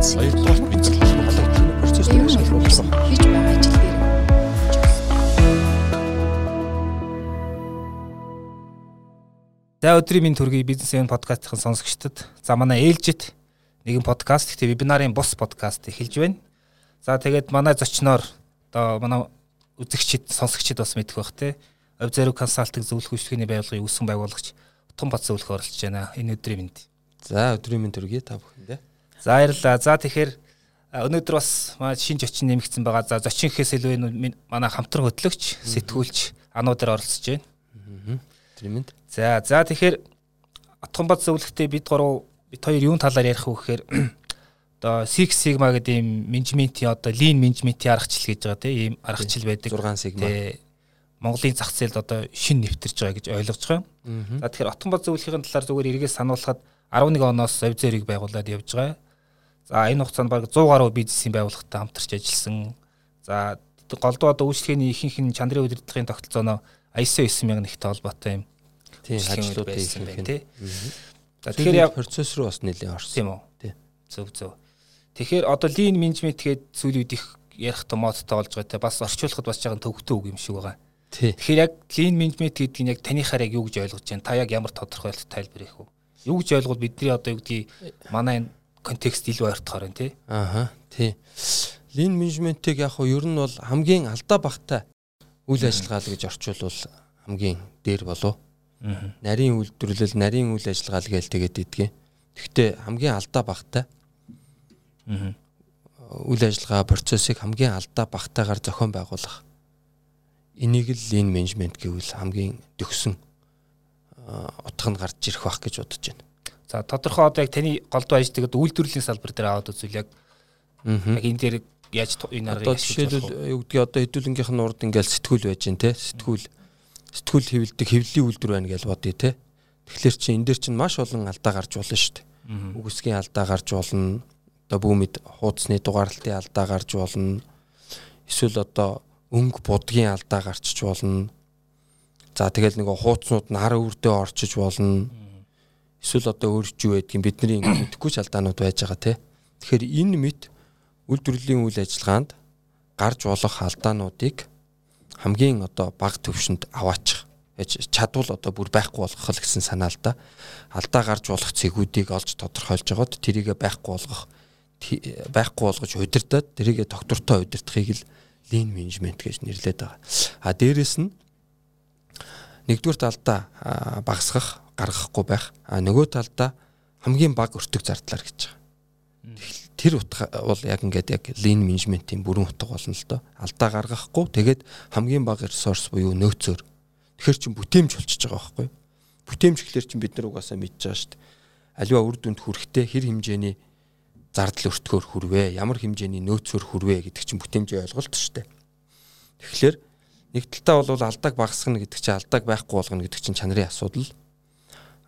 бицсэн. Хоёрдугаар бицэл болгох процесс дээр шалруулсан. Хийж байгаа ажил дээр. За өдрийн минь төргийн бизнесмен подкастын сонсогчдод за манай ээлжит нэгэн подкаст гэхдээ вебинарын бус подкаст эхэлж байна. За тэгээд манай зочноор одоо манай үзэгчид сонсогчид бас мэдэх бах те. Ов зориг консалтинг зөвлөх үйлчлэгээний байгууллагын үүсгэн байгуулагч Томбат зөвлөх оролцож байна. Энэ өдрийн минь. За өдрийн минь төргий та бүхэндээ. За баярлалаа. За тэгэхээр өнөөдөр бас шинж очин нэмэгдсэн байгаа. За зочинхээс илүү манай хамтран хөтлөгч, сэтгүүлч ануудаар оролцож байна. Минь. За за тэгэхээр Атгамбат зөвлөгтэй бид гурав бид хоёр юун талаар ярих вэ гэхээр одоо Six Sigma гэдэг ийм менежментийн одоо lean менежментийн аргачлал гэж байгаа тийм ийм аргачлал байдаг. 6 Sigma. Монголын зах зээлд одоо шин нэвтэрж байгаа гэж ойлгож байгаа. За тэгэхээр Отгонбод зөвлөхийн талаар зүгээр эргээс сануулхад 11 оноос Овзэрийг байгуулад явж байгаа. За энэ хугацаанд бараг 100 гаруй бизнесийн байгууллагатай хамтарч ажилласан. За голдуу одоо үйлчлэгээний ихэнх нь чандрын удирдлагын тогтолцооноо ISO 9000 нэгтэй холбоотой юм. Тийм ажлууд байсан байна тий. За тэгэхээр яг процесс руу бас нэлээд орсон. Тийм үү. Тий. Зөв зөв. Тэгэхээр одоо lean management гээд сүүлийн үед их ярих томоодтой болж байгаа те бас орчуулахад бас жаахан төвөгтэй үг юм шиг байгаа. Тэгэхээр яг lean management гэдэг нь яг танихаар яг юу гэж ойлгож байна? Та яг ямар тодорхойлолт тайлбар хийх вэ? Юу гэж ойлгол бидний одоо юу гэдгийг манай энэ контекст илүү ойртохоор байна тий. Ааха. Тий. Lean management-ийг яг хөө ер нь бол хамгийн алдаа багтай үйл ажиллагаа л гэж орчуулвал хамгийн дээр болов. Нарийн үйлдвэрлэл, нарийн үйл ажиллагаа л гээл тэгээд идэгэн. Гэхдээ хамгийн алдаа багтай. Үйл ажиллагаа процессыг хамгийн алдаа багтаагаар зохион байгуулах Энийг л lean management гэвэл хамгийн төгсөн утга нь гарч ирэх бах гэж бодож байна. За тодорхой одоо яг таны голдуу ажилладаг үйлдвэрлэлийн салбар дээр аваад үзвэл яг яг энэ дээр яаж энэ аргыг одоо жишээлбэл юу гэдгийг одоо хэдүүлэнгийнх нь урд ингээл сэтгүүл байж гэн те сэтгүүл сэтгүүл хэвлдэг хэвлэлийн үйлдвэр байна гэж бодъё те тэгэхээр чи энэ дээр чинь маш олон алдаа гарч болно шүү дээ. Үгсгийн алдаа гарч болно одоо бүүмэд хуудасны дугаарлалтын алдаа гарч болно. Эсвэл одоо өнгө будгийн алдаа гарчиж болно. За тэгэл нэг хууцнууд нар үрдээ орчиж болно. Эсвэл одоо өөрч юу байдгийг бидний мэдэхгүй ч алдаанууд байж байгаа те. Тэгэхээр энэ мэд үйлдвэрлэлийн үйл ажиллагаанд гарч болох алдаануудыг хамгийн одоо бага төвшөнд аваачих чадвал одоо бүр байхгүй болгох л гэсэн санаа л да. Алдаа гарч болох цэгүүдийг олж тодорхойлж жагаад тэрийгэ байхгүй болгох байхгүй болгож удирдах, тэрийгэ доктортой удирдахыг л lean management гэж нэрлэдэг байгаа. А дээрэс нь нэгдүгээр талдаа багасгах, гаргахгүй байх. А нөгөө талдаа хамгийн бага өртөг зардлаар гэж байгаа. Тэр утга бол яг ингээд яг lean management-ийн бүрэн утга болно л доо. Алдаа гаргахгүй тэгээд хамгийн бага ресурс буюу нөөцөөр. Тэгэхээр чин бүтээмж болчихж байгаа байхгүй юу? Бүтээмж гэхэлэр чин бид нар угаасаа мэдж байгаа шүү дээ. Аливаа үр дүнд хүрэхдээ хэр хэмжээний зардал өртгөөр хүрвэ ямар хэмжээний нөөцөөр хүрвэ гэдэг чинь бүтээмжийн ойлголт шүү дээ. Тэгэхээр нэг талдаа бол алдааг багасгах гэдэг чинь алдааг байхгүй болгоно гэдэг чинь чанарын асуудал.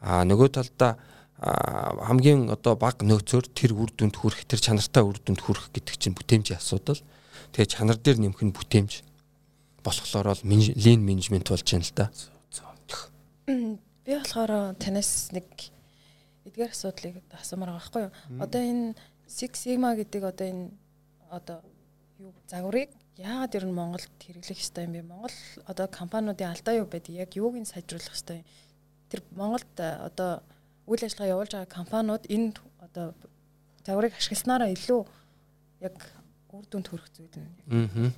Аа нөгөө талдаа хамгийн одоо баг нөөцөөр тэр үр дүнд хүрэх тэр чанартай үр дүнд хүрэх гэдэг чинь бүтээмжийн асуудал. Тэгээ чанар дээр нэмэх нь бүтээмж болохоор бол lean management болж байна л да. Би болохоор танаас нэг эдгээр асуудлыг асуумаар байгаа байхгүй юу? Одоо энэ Six Sigma гэдэг одоо энэ одоо юу загварыг яагаад ер нь Монголд хэрэглэх ёстой юм бэ? Монгол одоо компаниудын алдаа юу байдаг? Яг юуг нь сайжруулах ёстой? Тэр Монголд одоо үйл ажиллагаа явуулж байгаа компаниуд энэ одоо загварыг ашигласнараа илүү яг үр дүнд хүрэх зүйл нь.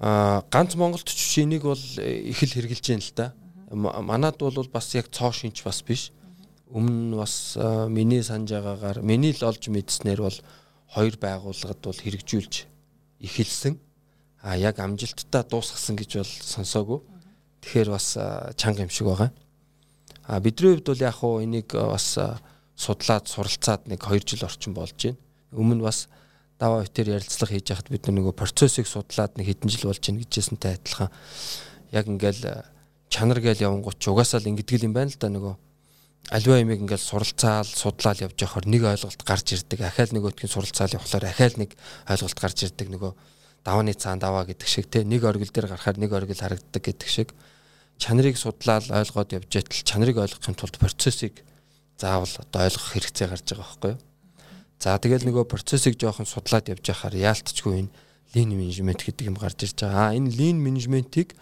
Аа ганц Монголд ч энийг бол их л хэрэгжилж байна л да. Манад бол бас яг цоо шинч бас биш өмнө бас миний санаж байгаагаар миний л олж мэдснээр бол хоёр байгууллагад бол хэрэгжүүлж эхэлсэн. А яг амжилттай дуусгасан гэж бол сонсоогүй. Тэгэхээр бас чанга юм шиг байгаа. А бидний хувьд бол яг хуу энийг бас судлаад суралцаад нэг 2 жил орчим болж байна. Өмнө бас даваа битэр ярилцлага хийж яхад бид нөгөө процессыг судлаад нэг хэдэн жил болж байна гэжсэнтэй адилхан. Яг ингээл чанар гээл явангууд ч угаасаа л ингэдэг юм байна л да нөгөө альва ямиг ингээл суралцаал судлаал явж явахаар нэг ойлголт гарч ирдэг. Ахаал нөгөөтгийн суралцаал явахаар ахаал нэг ойлголт гарч ирдэг нөгөө давааны цаан даваа гэдэг шиг те нэг оргил дээр гарахаар нэг оргил харагддаг гэдэг шиг чанарыг судлаал ойлгоод явж байтал чанарыг ойлгохын тулд процессыг заавал одоо ойлгох хэрэгцээ гарч байгаа байхгүй юу. За тэгэл нөгөө процессыг жоохон судлаад явж байхаар яалтчгүй энэ lean management гэдэг юм гарч ирж байгаа. Энэ lean management-ийг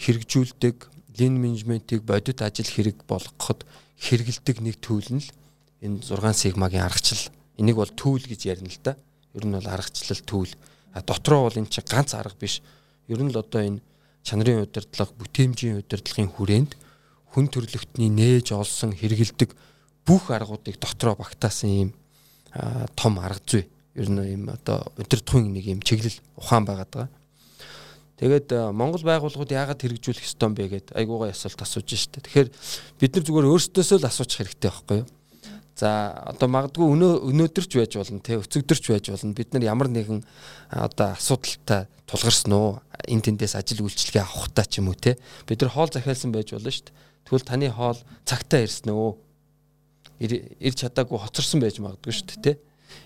хэрэгжүүлдэг, lean management-ийг бодит ажил хэрэг болгоход хэрэгэлдэг нэг түүл нь л энэ 6 сигмагийн аргачлал. Энийг бол түүл гэж ярина л да. Ер нь бол аргачлал түүл. Дотроо бол энэ чинь ганц арга биш. Ер нь л одоо энэ чанарын удирдлага, бүтээмжийн удирдлагын хүрээнд хүн төрлөختний нээж олсон хэрэгэлдэг бүх аргуудыг дотроо багтаасан ийм том арга зүй ер нь ийм одоо удирдахын нэг ийм чиглэл ухаан байгаад байгаа. Тэгээд Монгол байгууллагууд яагаад хэрэгжүүлэх ёстой юм бэ гэд айгуугаа асуулт асууж штэ. Тэгэхээр бид нар зүгээр өөрсдөөсөө л асуучих хэрэгтэй байхгүй юу? За одоо магадгүй өнөө өнөөдөрч байж болно те өцөгдөрч байж болно. Бид нар ямар нэгэн одоо асуудалтай тулгарсан уу? Эн тэндээс ажил үйлчлэгээ авахтаа ч юм уу те. Бид нар хоол захиалсан байж болно шүү дээ. Тэгвэл таны хоол цагтаа ирсэн үү? Ирж чадаагүй хоцорсон байж магадгүй шүү дээ те.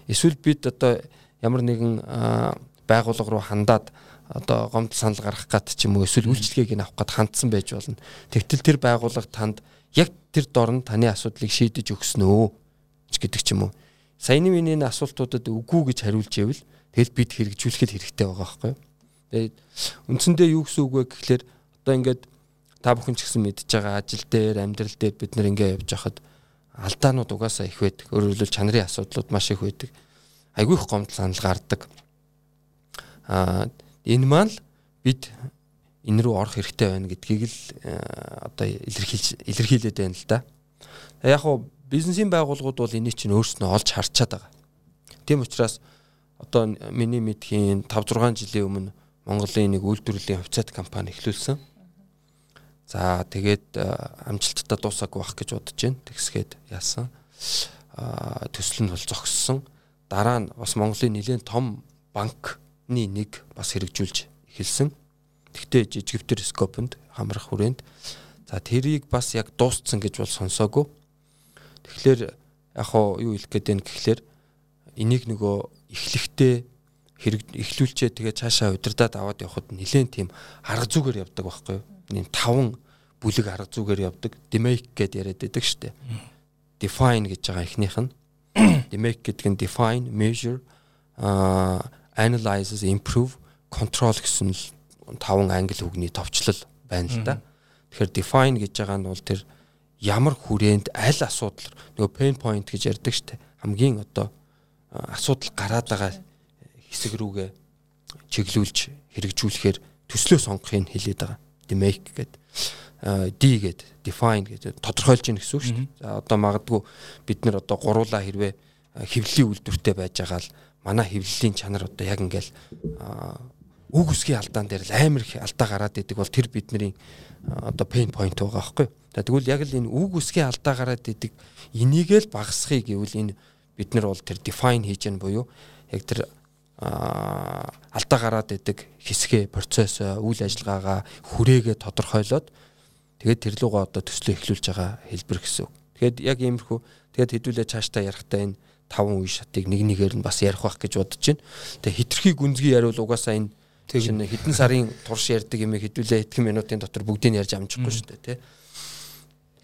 Эсвэл бид одоо ямар нэгэн байгууллага руу хандаад одоо гомдол санал гаргах гад ч юм уу эсвэл үйлчлэгийг нь авах гад хандсан байж болно. Тэгтэл тэр байгууллага танд яг тэр дорн таны асуудлыг шийдэж өгсөн өө ч гэдэг ч юм уу. Саяны миний энэ асуултуудад үгүй гэж хариулж ивэл тэгэл бид хэрэгжүүлэхэд хэрэгтэй байгаа байхгүй юу? Тэгээд үндсэндээ юу гэсэн үг вэ гэхлээр одоо ингээд та бүхэн ч гэсэн мэдж байгаа ажил дээр амьдрал дээр бид нар ингээд явж байхад алдаанууд угаасаа их байдаг. Өөрөөр хэлбэл чанарын асуудлууд маш их байдаг. Айгүй их гомдол санал гардаг. Аа энэ маань бид энэ рүү орох хэрэгтэй байна гэдгийг л одоо илэрхийлж илэрхийлээд байна л да. Яг уу бизнесийн байгууллагууд бол энийг чинь өөрснөө олж харчаад байгаа. Тийм учраас одоо миний мэдхийн 5 6 жилийн өмнө Монголын нэг үйлдвэрлэлийн хувьцаат компани эхлүүлсэн. За тэгээд амжилттай дуусаагүй байх гэж бодож байна. Тэгсгээд яасан. Төсөл нь бол зогссон. Дараа нь бас Монголын нэлээд том банкны нэг бас хэрэгжүүлж эхэлсэн. Тэгтээ жижигвтер скопонд хамрах хүрээнд за тэрийг бас яг дуусцсан гэж бол сонсоогүй. Тэгэхээр яг хоо юу хэлэх гээд байна гэхлээр энийг нөгөө эхлэхдээ хэрэг эхлүүлчээ тэгээ цаашаа удирдаад аваад явхад нэлээд тийм арга зүгээр явдаг байхгүй юу? ийм таван бүлэг арга зүгээр явдаг. Demake гэдээ яриад байдаг шүү дээ. Define гэж байгаа эхнийх нь. Demake гэдэг нь define, measure, uh, analyzes, improve, control гэсэн л таван англи үгний товчлол байна л да. Тэгэхээр define гэж байгаа нь бол тэр ямар хүрээнд аль асуудал нөгөө pain point гэж ярьдаг дээ. Хамгийн одоо асуудал гараад байгаа хэсэг рүүгээ чиглүүлж хэрэгжүүлэхээр төслөө сонгохыг хэлээд байгаа. Demake гэдэг D гэд define гэж тодорхойлж ийн гэсэн үг шүү дээ. За одоо магадгүй бид нар одоо гуруула хэрвээ хөвлийн үйлдвэртэй байж байгаа л манай хөвлөлийн чанар одоо яг ингээл үг үсгийн алдаан дээр л амар их алдаа гараад идэг бол тэр бидний одоо pain point байгаа байхгүй. За тэгвэл яг л энэ үг үсгийн алдаа гараад идэг энийг л багасхыг гэвэл энэ бид нар бол тэр define хийж ян буюу яг тэр алдаа гараад идэг хэсгээ процесс үйл ажиллагаагаа хүрээгээ тодорхойлоод Тэгээд тэр лугаа одоо төслөө эхлүүлж байгаа хэлбэр гэсэн үг. Тэгээд яг иймэрхүү тэгээд хэдүүлээ цаашдаа ярихтаа энэ таван үе шатыг нэг нэгээр нь бас ярих байх гэж бодож байна. Тэгээд хитрхи гүнзгий яриул угаасаа энэ чинь хэдэн сарын турш ярьдаг юм хэдүүлээ хэдхэн минутын дотор бүгдийг ярьж амжихгүй шүү дээ тий.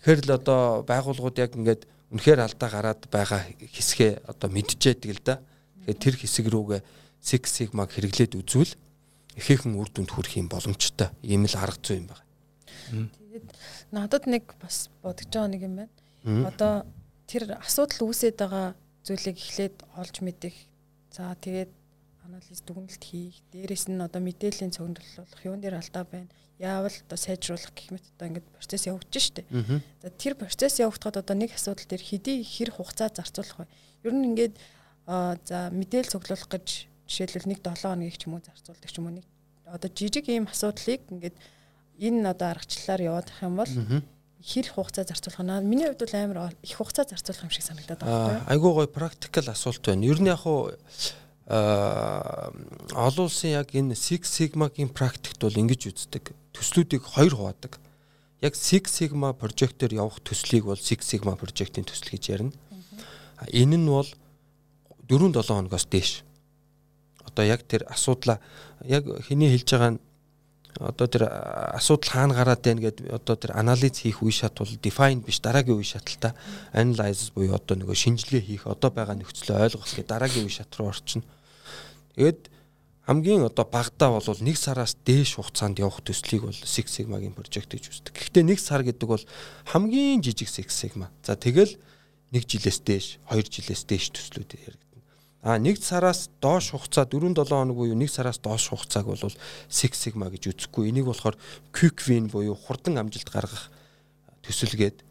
Тэгэхээр л одоо байгууллагууд яг ингээд үнэхээр алдаа гараад байгаа хэсгээ одоо мэдчихэдэг л да. Тэгэхээр тэр хэсэг рүүгээ Six Sigma-г хэрэглээд үзвэл ихээхэн үр дүнд хүрэх юм боломжтой. Ийм л арга зүй юм байна. Тэгээд надад нэг бас бодож байгаа нэг юм байна. Одоо тэр асуудал үүсээд байгаа зүйлийг эхлээд олж мэдэх. За тэгээд анализ дүгнэлт хийх. Дээрээс нь одоо мэдээллийн цогцоллох, юун дээр алдаа байна. Яавал одоо сайжруулах гэх мэт одоо ингээд процесс явагдаж штэ. За тэр процесс явагдахад одоо нэг асуудал дээр хэдий хэр хугацаа зарцуулах вэ? Ер нь ингээд за мэдээл цуглуулах гэж жишээлбэл нэг 7 хоногийг ч юм уу зарцуулдаг ч юм уу нэг одоо жижиг ийм асуудлыг ингээд энэ одоо аргачлалаар явах юм бол хэр хугацаа зарцуулах нь миний хувьд бол амар их хугацаа зарцуулах юм шиг санагдаад байна. Айгуу гоё практикал асуулт байна. Ер нь яг хуу олон улсын яг энэ Six Sigma-гийн практикт бол ингэж үздэг. Төслүүдийг хоёр хуваадаг. Яг Six Sigma прожектоор явах төслийг бол Six Sigma прожектын төсөл гэж ярина. Энэ нь бол 4-7 хоногоос дээш. Одоо яг тэр асуудлаа яг хэний хэлж байгаа нь одоо тэр асуудал хаана гараад байна гэд одоо тэр анализ хийх үе шат бол define биш дараагийн үе шаталтаа analyze буюу одоо нөгөө шинжилгээ хийх одоо байгаа нөхцөлөө ойлгох гэх дараагийн үе шат руу орчихно. Тэгээд хамгийн одоо багадаа бол нэг сараас дээш хугацаанд явах төслийг бол Six Sigma-гийн прожект гэж үздэг. Гэхдээ нэг сар гэдэг бол хамгийн жижиг Six Sigma. За тэгэл нэг жилээс дээш, хоёр жилээс дээш төслүүд яригдана. А нэг сараас доош хугацаа 4 7 хоног буюу нэг сараас доош хугацааг бол Six Sigma гэж үзэхгүй. Энийг болохоор quick win буюу хурдан амжилт гаргах төсөлгээд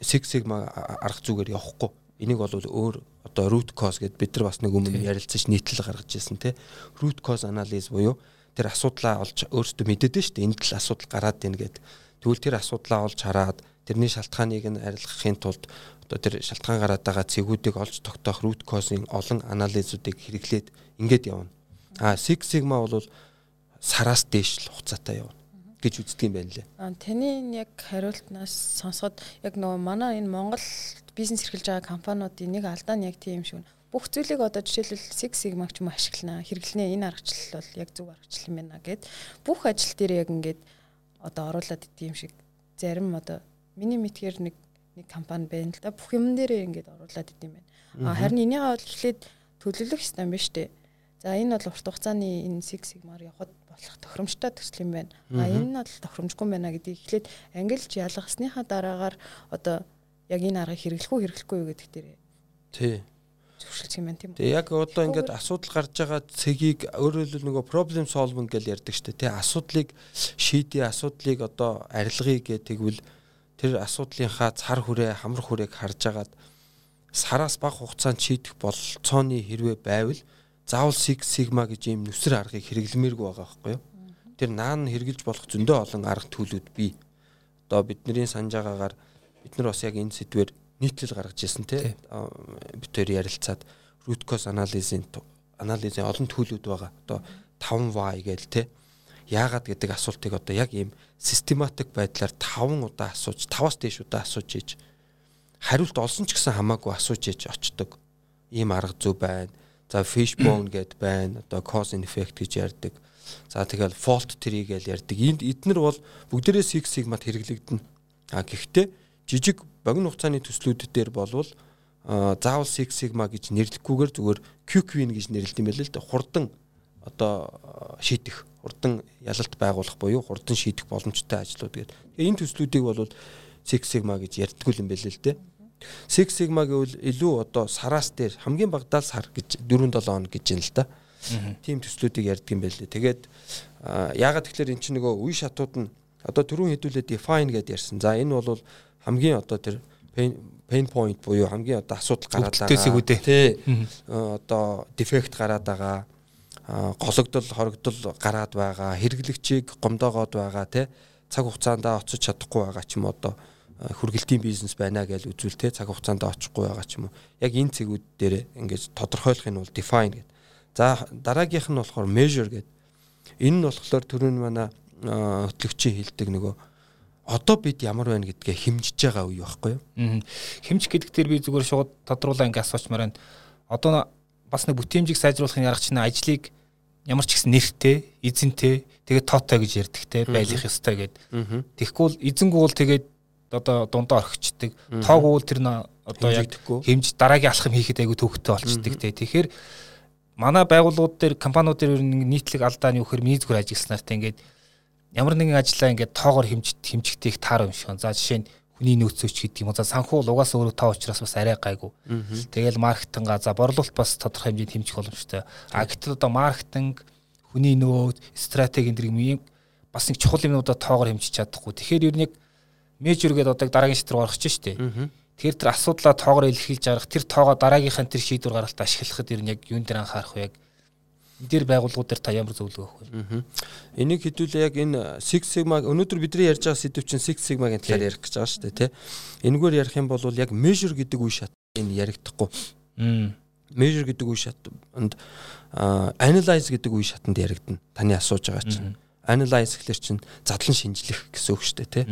Six Sigma арга зүгээр явахгүй. Энийг бол өөр одоо root cause гэд бид нар бас нэг өмнө ярилцаж нийтлэл гаргаж ирсэн те root cause analysis буюу тэр асуудлаа олж өөрсдөө мэдээд нь шүү дээ энд л асуудал гараад байна гэд тэгвэл тэр асуудлаа олж хараад тэрний шалтгааныг нь арилгахын тулд одоо тэр шалтгаан гараад байгаа цэгүүдийг олж тогтоох root cause-ийн олон анализуудыг хэрэглээд ингээд явна. А Six Sigma бол сараас дээш л хугацаатай явна гэж үздэг юм байна лээ. Таны яг хариултнаас сонсоход яг нөгөө манай энэ Монгол бизнес эрхэлж байгаа компаниудын нэг алдаа нь яг тийм шиг бүх зүйлийг одоо жишээлбэл Six Sigma ч юм уу ашиглана. Хэрэглэнэ энэ аргачлал бол яг зөв аргачлал юм байна гэд бүх ажил дээр яг ингээд одоо оруулаад идэв юм шиг зарим одоо миний мэдгээр нэг нэг компани байна л да бүх юм дээрээ ингээд оруулаад идэв юм байна. Харин энийгээ бол эхлээд төлөвлөх юм шүү дээ. За энэ бол урт хугацааны энэ Six Sigma-аар явхад болох тохиромжтой төсөл юм байна. А энэ нь бол тохиромжгүй байна гэдгийг эхлээд ангилж ялгасныхаа дараагаар одоо яг энэ аргыг хэрэглэх үү хэрэглэхгүй юу гэдэг дээр тий зөвшөлдсөн юм байна тийм үү. Тэгээ яг одоо ингээд асуудал гарч байгаа цэгийг өөрөөр хэлбэл нөгөө problem solving гэж ярьдаг шүү дээ. Тэ асуудлыг шийдээ, асуудлыг одоо арилгая гэх тэгвэл тэр асуудлынхаа цар хүрээ, хамар хүрээг харж агаад сараас бага хугацаанд шийдэх болцооны хэрвээ байвал заавал Six Sigma гэж ийм нүсэр аргыг хэрэглэмээргүй байгаа байхгүй юу? Тэр наан хэрэгжилж болох зөндөө олон арга төлөвүүд бий. Одоо бидний санаж байгаагаар бид нар бас яг энэ сэдвэр нийтлэл гаргаж ирсэн тий бид хоёр ярилцаад root cause analysis-ийн анализын олон төлөвүүд байгаа. Одоо 5 why гээл тий яагаад гэдэг асуултыг одоо яг ийм систематик байдлаар 5 удаа асууж 5-аас дээш удаа асууж ийж хариулт олсон ч гэсэн хамаагүй асууж ийж очдог. Ийм арга зүй байна. За fishbone гэд байна. Одоо cause and effect гэж ярьдаг. За тэгэл fault tree гэж ярьдаг. Энд эднэр бол бүгдээрээ Six Sigma-д хэрэглэгдэнэ. А гэхдээ жижиг богино хугацааны төслүүд дээр болвол заавал Six Sigma гэж нэрлэхгүйгээр зүгээр Win гэж нэрлэдэг юм байл л да. Хурдан одоо шийдэх, хурдан ялалт байгуулах буюу хурдан шийдэх боломжтой ажлууд гэдэг. Энэ төслүүдийг бол Six Sigma гэж ярьдггүй юм байл л дээ. Six Sigma гэвэл илүү одоо сараас дээр хамгийн багадаа сар гэж 4 7 хоног гэж юм л да. Тийм төслүүдийг ярьдаг юм байл л. Тэгээд яагаад тэгэхээр эн чинь нөгөө үе шатууд нь одоо түрүүн хэдүүлээ define гэдээ ярьсан. За энэ бол хамгийн одоо тэр pain point буюу хамгийн одоо асуудал гараад байгаа. Тий. Одоо дефект гараад байгаа. Гологдол, хорогдол гараад байгаа. Хэрэглэгчийг гомдоогоод байгаа тий. Цаг хугацаанд оцож чадахгүй байгаа ч юм одоо хүргэлтийн бизнес байна гэж үзвэл те цаг хугацаанд очихгүй байгаа ч юм уу. Яг энэ цэгүүд дээр ингэж тодорхойлох нь бол define гэдэг. За дараагийнх нь болохоор measure гэдэг. Энэ нь болохоор түрүүн манай хөтлөгчийн хэлдэг нөгөө одоо бид ямар байна гэдгээ хэмжиж байгаа үе байхгүй юу? Хэмжих гэдэг дээр би зүгээр шууд тодруулаа ингэ асуучмаар байна. Одоо бас нэг бүтээмжийг сайжруулахын арга чинь ажлыг ямар ч гэсэн нэртэй, эзэнтэй, тэгээд тоотой гэж ярьдаг те байлих ёстой гэд. Тэгэхгүй л эзэнгүү бол тэгээд одоо дундаа орхичдаг. Тооггүй бол тэр нь одоо яг хэмж дараагийн алхам хийхэд айгүй төвхтэй болчдөг те. Тэгэхээр манай байгууллагууд дээр компаниуд дээр нийтлэг алдааны үхээр миний зүгээр ажилласнаар те ингээд ямар нэгэн ажлаа ингээд тоогоор хэмж хэмжихтэй их таар юм шиг. За жишээ нь хүний нөөцөөч гэдэг юм. За санхүү угаасаа өөрөө таа учраас бас арай гайгүй. Тэгэл маркетинга за борлуулалт бас тодорхой хэмжээнд хэмжих боломжтой. А гэтэл одоо маркетинг хүний нөөц стратеги энэ юм бас нэг чухал юмнуудаа тоогоор хэмжиж чадахгүй. Тэгэхээр ер нь межор гэдэг одоо дараагийн шийдвэр гаргаж штэ. Тэгэхээр тэр асуудлаа тоогоор илэрхийлж гаргах тэр тоогоо дараагийнхаа тэр шийдвэр гаргалтаа ашиглахад ер нь яг юун дээр анхаарах вэ? Яг дээр байгууллагууд дээр та ямар зөвлөгөө өгөх вэ? Энийг хэдүүлээ яг энэ Six Sigma өнөөдөр бидний ярьж байгаа сэдв чинь Six Sigma-гийн талаар ярих гэж байгаа шүү дээ тий. Энэгээр ярих юм бол яг measure гэдэг үе шат энэ яригдахгүй. Measure гэдэг үе шатанд analyze гэдэг үе шатанд яригдана. Таны асууж байгаа чинь. Analyze гэхэлэр чинь задлан шинжлэх гэсэн үг шүү дээ тий.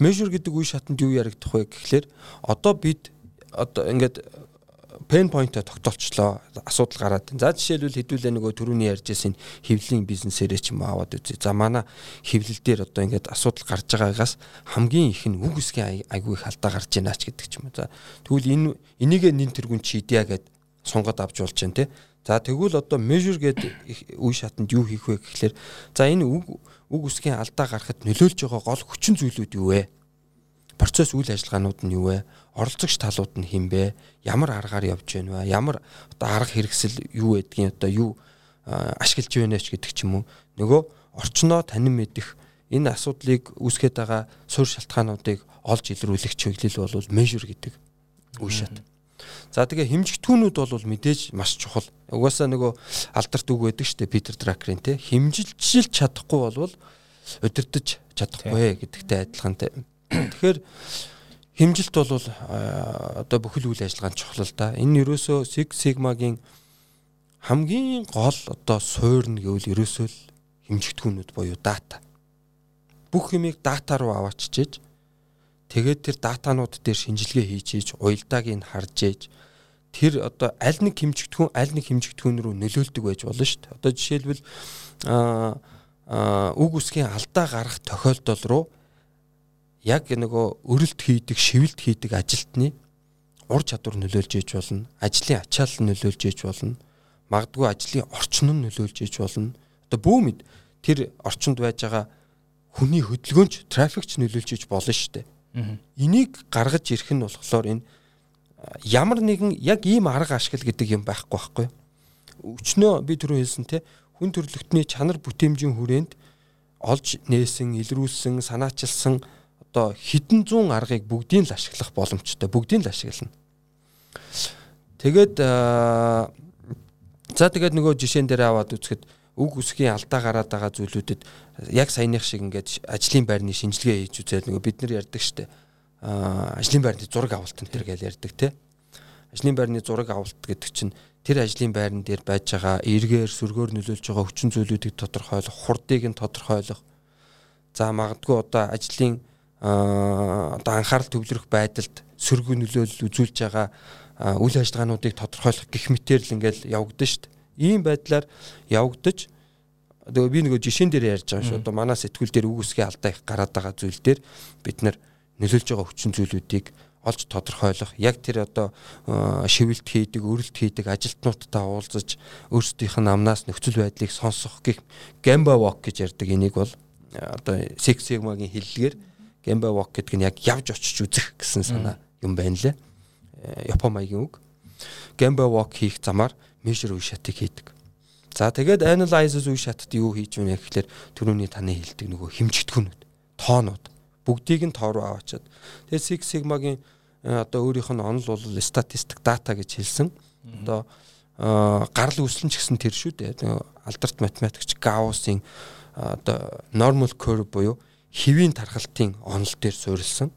Measure гэдэг үе шатанд юу яригдах вэ гэхлээр одоо бид одоо ингээд pain point-а тогтоолчлоо. Асуудал гараад. За жишээлбэл хэдүүлээ нөгөө төрөний ярьжсэн хевлийн бизнесээрээ ч юм аваад үзье. За манай хевлэл дээр одоо ингээд асуудал гарч байгаагаас хамгийн их нь үг үсгийн айгүй их алдаа гарч байна ч гэдэг ч юм уу. За тэгвэл энэ энийгээ нин тэргүн чийдъя гэд сунгад авч болж байна те. За тэгвэл одоо measure гэдэг үе шатанд юу хийх вэ гэхлээр за энэ үг үг үсгийн алдаа гарахад нөлөөлж байгаа гол хүчин зүйлүүд юу вэ? Процесс үйл ажиллагаанууд нь юу вэ? Оролцогч талууд нь хэн бэ? Ямар аргаар явж байна вэ? Ямар одоо арга хэрэгсэл юу гэдгийг одоо юу ашиглаж байна ч гэдэг ч юм уу. Нөгөө орчноо танин мэдэх энэ асуудлыг үүсгэж байгаа суурь шалтгаануудыг олж илрүүлэх чиглэл бол measure гэдэг үе шат. За тэгээ хэмжигдэхүүнүүд бол мэдээж маш чухал. Угаасаа нөгөө алдарт үг байдаг шүү дээ Питер Дракерийн те хэмжилж чадахгүй болвол удирдах чадахгүй гэдэгтэй адилхан те. Тэгэхээр хэмжилт бол одоо бүхэл үйл ажиллагаанд чухал да. Энэ ерөөсөө Six Sigma-гийн хамгийн гол одоо суурь нь гэвэл ерөөсөө л хэмжигдэхүүнүүд буюу дата. Бүх юмыг дата руу аваачиж тэгээд тэр датанууд дээр шинжилгээ хийж ийж уялдааг нь харж ийж тэр одоо аль нэг хэмжигдэхүүн аль нэг хэмжигдэхүүн рүү нөлөөлдөг байж болно шүү дээ. Одоо жишээлбэл аа үг үсгийн алдаа гарах тохиолдол руу яг нөгөө өрөлт хийдэг, шивэлт хийдэг ажилтны ур чадвар нөлөөлж ээж болно. Ажлын ачаал нөлөөлж ээж болно. Магадгүй ажлын орчин нь нөлөөлж ээж болно. Одоо бүү мэд тэр орчинд байж байгаа хүний хөдөлгөөнч трафикч нөлөөлж ээж болно шүү дээ. Энийг гаргаж ирэх нь болохоор энэ ямар нэгэн яг ийм арга ашигла гэдэг юм байхгүй байхгүй. Өчнөө би түрүү хэлсэн те хүн төрөлхтний чанар бүтээмжийн хүрээнд олж нээсэн, илрүүлсэн, санаачилсан одоо хэдэн зуун аргыг бүгдийг л ашиглах боломжтой. Бүгдийг л ашиглана. Тэгээд за тэгээд нөгөө жишээн дээр аваад үзэхэд үг үсгийн алдаа гараад байгаа зүйлүүдэд яг саяных шиг ингээд ажлын байрны шинжилгээ хийж үзээд нөгөө бид нар ярьдаг штэ. Аа ажлын байрны зураг авалт энэ төр гэж ярьдаг те. Ажлын байрны зураг авалт гэдэг чинь тэр ажлын байран дээр байж байгаа эргээр сөргөөр нөлөөлж байгаа хүчин зүйлүүдийг тодорхойлох, хурдыг нь тодорхойлох. За магадгүй одоо ажлын одоо анхаарал төвлөрөх байдалд сөргөө нөлөөлөл үзүүлж байгаа үйл ажиллагаануудыг тодорхойлох гих мэтэр л ингээл явагдана шүү дээ. Ийм байдлаар явагдаж одоо би нөгөө жишээн дээр ярьж байгаа шүү. Одоо манай сэтгүүл дээр үгүйсгээ алдаа их гараад байгаа зүйл дээр бид нар нөлөөлж байгаа хүчин зүйлүүдийг олж тодорхойлох яг тэр одоо шивэлт хийдэг, өрөлт хийдэг ажилтнуудтай уулзаж өөрсдийнх нь амнаас нөхцөл байдлыг сонсох гэх гамба вок гэж ярьдаг энийг бол одоо Six Sigma-гийн хэллэгээр Gemba walk гэдэг нь яг явж очиж үзэх гэсэн санаа юм байна лээ. Э, Япон маягийн үг. Gemba walk хийх замаар measure үе шатыг хийдэг. За тэгээд analysis үе шатад юу хийж вэ гэхэлэр түрүүний таны хэлдэг нөгөө хэмжигдэхүүнүүд, тоонууд бүгдийг нь тоо руу аваачаад тэгээд Six Sigma-гийн э, одоо өөрийнх нь онол бол статистик дата гэж хэлсэн. Одоо э, гарал үүслэн ч гэсэн тэр шүү дээ. Алдарт математикч Gauss-ийн одоо normal curve буюу хэвийн тархалтын онол дээр суурилсан.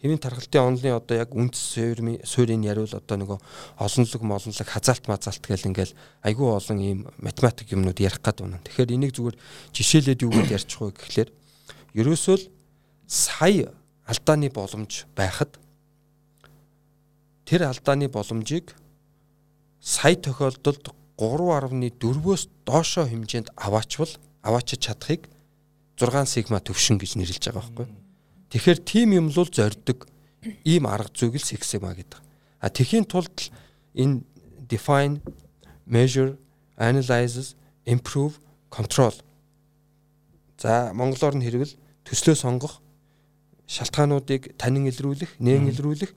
Хэвийн тархалтын онолын одоо яг үндэс суурь суурийг яриул одоо нөгөө олонлог молонлог хазаалт мазаалт гэл ингээл айгүй олон ийм математик юмнууд ярих гад байна. Тэгэхээр энийг зүгээр жишээлээд юу гэж ярьчих вэ гэхлээр ерөөсөө л сая алдааны боломж байхад тэр алдааны боломжийг сая тохиолдолд 3.4-өөс доошоо хэмжээнд аваачвал аваачиж чадахыг 6 сигма төвшин гэж нэрлэж байгаа байхгүй. Тэгэхээр тим юм л зорддог ийм арга зүйг л Sigma гэдэг. А тэхийн тулд энэ define, measure, analyze, improve, control. За монголоор нь хэрвэл төслөө сонгох, шалтгаануудыг танин илрүүлэх, нээн илрүүлэх,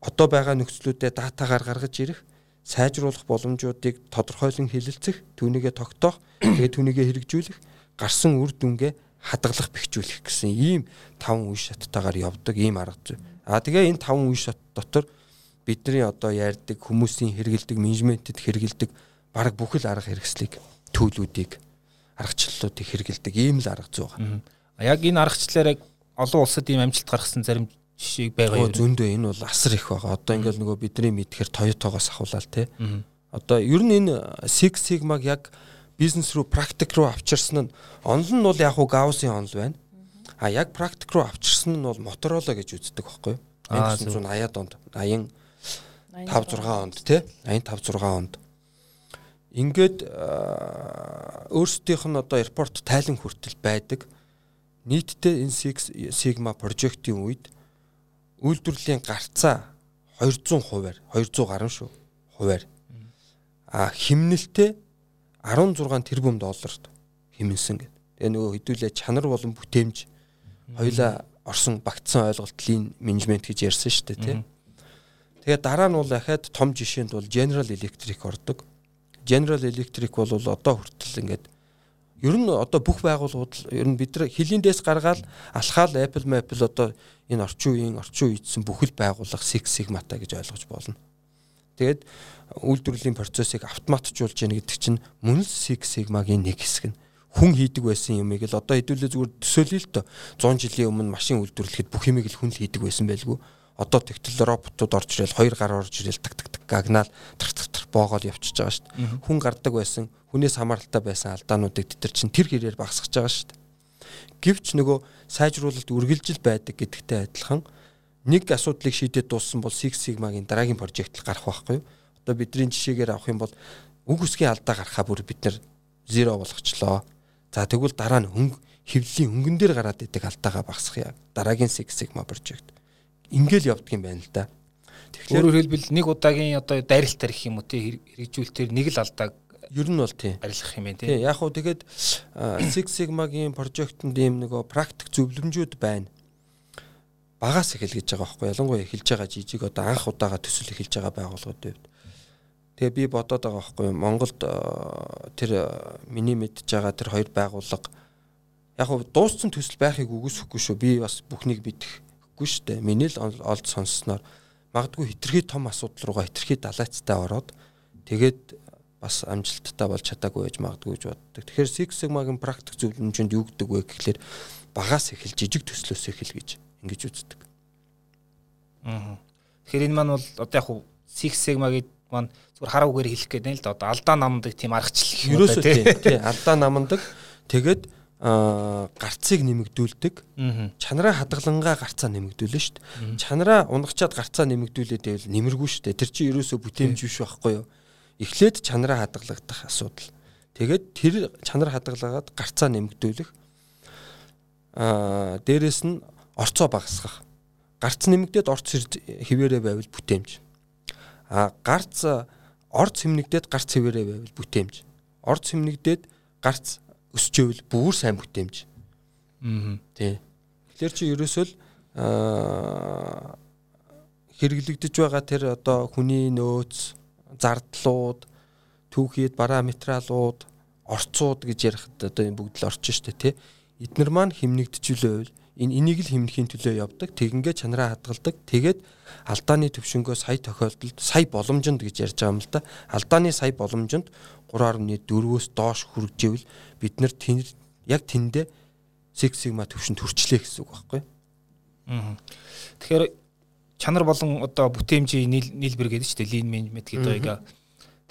одоо байгаа нөхцлүүдэд датагаар гаргаж ирэх, сайжруулах боломжуудыг тодорхойлон хэлэлцэх, түүнийгээ тогтоох, тэгээд түүнийгээ хэрэгжүүлэх, гарсан үр дүнгээ хадгалах бэхжүүлэх гэсэн ийм таван үе шаттайгаар явдаг ийм арга зүй. А тэгээ энэ таван үе шат дотор бидний одоо ярьдаг хүмүүсийн хэрэгэлдэг менежментэд хэрэгэлдэг баг бүхэл арга хэрэгслийг төлөвүүдийг аргачлалуудыг хэрэгэлдэг ийм л арга зүй байна. Яг энэ аргачлалаар яг олон улсад ийм амжилт гаргасан зарим жишээг байгаа юм. Зөндөө энэ бол асар их байгаа. Одоо ингээл нөгөө бидний мэдхээр Toyota-гоос ахуулаад те. Одоо ер нь энэ Six Sigma-г яг бизнес руу практик руу авчирсан нь онол нь бол яг уу Gauss-ийн онол байна. А яг практик руу авчирсан нь бол Motorola гэж үздэг байхгүй юу? 1980-ад онд 80 5 6 онд тий 85 6 онд. Ингээд өөрсдийнх нь одоо аэропорт тайлан хүртэл байдаг. Нийтдээ энэ Sigma прожектын үед үйлдвэрлэлийн гарцаа 200 хувиар 200 гаруй шүү хувиар. А химнэлтэй 16 тэрбум долларт химэнсэн гэдэг. Тэгээ нөгөө хэдүүлээ чанар болон бүтээмж хоёлаа орсон багтсан ойлголт лин менежмент гэж ярьсан шүү дээ тий. Тэгээ дараа нь бол дахиад том жишээнд бол General Electric ордог. General Electric бол одоо хүртэл ингээд ер нь одоо бүх байгууллагууд ер нь бид нар хилиндээс гаргаад алхаал Apple Apple одоо энэ орчин үеийн орчин үеидсэн бүхэл байгууллага Six Sigma-та гэж ойлгож болно. Тэгээд үйлдвэрлэлийн процессыг автоматжуулж яах гэдэг чинь мөн л Six Sigma-гийн нэг хэсэг нь. Хүн хийдэг байсан юмыг л одоо хэдүүлээ зүгээр төсөөлөе л доо. 100 жилийн өмнө машин үйлдвэрлэхэд бүх юмыг л хүн л хийдэг байсан байлгүй. Одоо тэгтэл роботууд орж ирэл хоёр гар орж ирэл так так так гагнаал тэр тэр тэр боогоод явчихж байгаа шүү дээ. Хүн гардаг байсан, хүнээс хамааралтай байсан алдаануудыг тэд нар чинь тэр хэрээр багасгаж байгаа шүү дээ. Гэвч нөгөө сайжруулалт үргэлжил байдаг гэдэгтэй адилхан нэг асуудлыг шийдээд дууссан бол Six Sigma-гийн дараагийн прожект гарах байхгүй юу? Одоо бидний жишээгээр авах юм бол үг үсгийн алдаа гарахаа бүр бид нэр зеро болгочлоо. За тэгвэл дараа нь хөнгө хөвлийн хөнгөн дээр гараад идэг алдаагаа багасгах яа. Дараагийн Six Sigma прожект ингээл явдаг юм байна л да. Тэгэхээр өөрөөр хэлбэл нэг удаагийн одоо дайралт тарих юм уу тий хэрэгжүүлэлтээр нэг л алдааг ер нь бол тий арилгах юм байна тий. Яг уу тэгээд Six Sigma-гийн прожектод ийм нөгөө практик зөвлөмжүүд байна. Багаас эхэл гэж байгаа байхгүй ялангуяа эхэлж байгаа жижиг одоо анх удаага төсөл эхэлж байгаа байгууллагууд байв. Тэгээ би бодоод байгаа байхгүй Монголд тэр миний мэдж байгаа тэр хоёр байгууллага яг уу дууссан төсөл байхыг үгүйсэхгүй шүү. Би бас бүхнийг мэдэх үгүй шүү дээ. Миний л олд сонссноор магадгүй хитрхи том асуудал руугаа хитрхи далайцтай ороод тэгээд бас амжилттай болж чадаагүй байж магадгүй гэж боддог. Тэгэхээр Six Sigma-гийн практик зөвлөмжөнд юу гэдэг вэ гэхлээр багаас эхэл жижиг төслөөс эхэл гэж ингэж үздэг. Аа. Тэгэхээр энэ маань бол одоо яг Six Sigma-гийн маань зүгээр хараагаар хэлэх гээд байна л да. Одоо алдаа намдаг тийм аргачлал юм да тий. Алдаа намдаг. Тэгээд гарцыг нэмэгдүүлдэг. Чанараа хадгалангаа гарцаа нэмэгдүүлнэ шүү дээ. Чанараа унгачаад гарцаа нэмэгдүүлээд байвал нэмэргүй шүү дээ. Тэр чинь ерөөсөө бүтээмж биш байхгүй юу? Эхлээд чанараа хадгалагдах асуудал. Тэгээд тэр чанар хадгалгаад гарцаа нэмэгдүүлэх. Аа дээрэс нь орцоо багасгах. Гарц нэмэгдээд орц хിവэрэ байвал бүтээмж. Аа гарц орц хэмнэгдээд гарц хിവэрэ байвал бүтээмж. Орц хэмнэгдээд гарц өсчөөл бүр сайн бүтээмж. Аа. Тий. Тэгэхээр чи ерөөсөө л аа хэрэглэгдэж байгаа тэр одоо хүний нөөц, зардлууд, түүхийд параметралууд, орцууд гэж ярихад одоо энэ бүгд л орчин шүү дээ, тий. Эднэр маань химнэгдчихүүлээвэл энэ энийг л химнэхийн төлөө явдаг. Тэгингээ чанараа хадгалдаг. Тэгээд алдааны төвшнгөө сая тохиолдолд сая боломжинд гэж ярьж байгаа юм л да. Алдааны сая боломжинд 3.4-өөс доош хүргэжэвэл бид нар тэн яг тэндээ Six Sigma төвшөнд хүрчлээ гэсэн үг байхгүй. Аа. Тэгэхээр чанар болон одоо бүтээмжийн нийлбэр гэдэг чинь lean management гэдэг байга.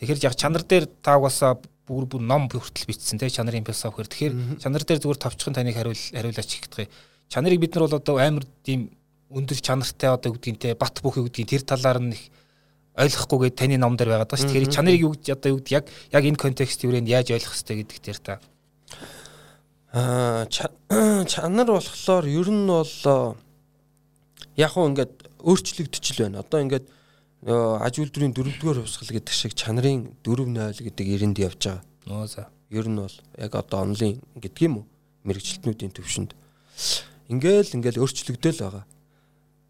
Тэгэхээр яг чанар дээр та угаасаа бүр бүр ном хүртэл бичсэн тийм чанарын философиэр. Тэгэхээр чанар дээр зүгээр товчхон таныг хариул хариулаач гэдэг. Чанарыг бид нар бол одоо амар тийм өндөр чанартай одоо гэдгийг те бат бүх гэдгийг тэр талаар нь их ойлгохгүйгээ таны ном дээр байгаад байгаа шүү. Тэгэхээр чанарыг юу гэж одоо юу гэдэг яг яг энэ контекст юурээр яаж ойлгох хэрэгтэй гэдэг дээр та. Аа чанар болохоор ер нь бол яг хуу ингээд өөрчлөгдөж л байна. Одоо ингээд аж үйлдвэрийн дөрөвдүгээр хувьсгал гэдэг шиг чанарын 4.0 гэдэг ирэнд явж байгаа. Нөө за. Ер нь бол яг одоо онлайн гэдэг юм уу? Мэргэжилтнүүдийн төвшөнд. Ингээл ингээл өөрчлөгдөөл байгаа.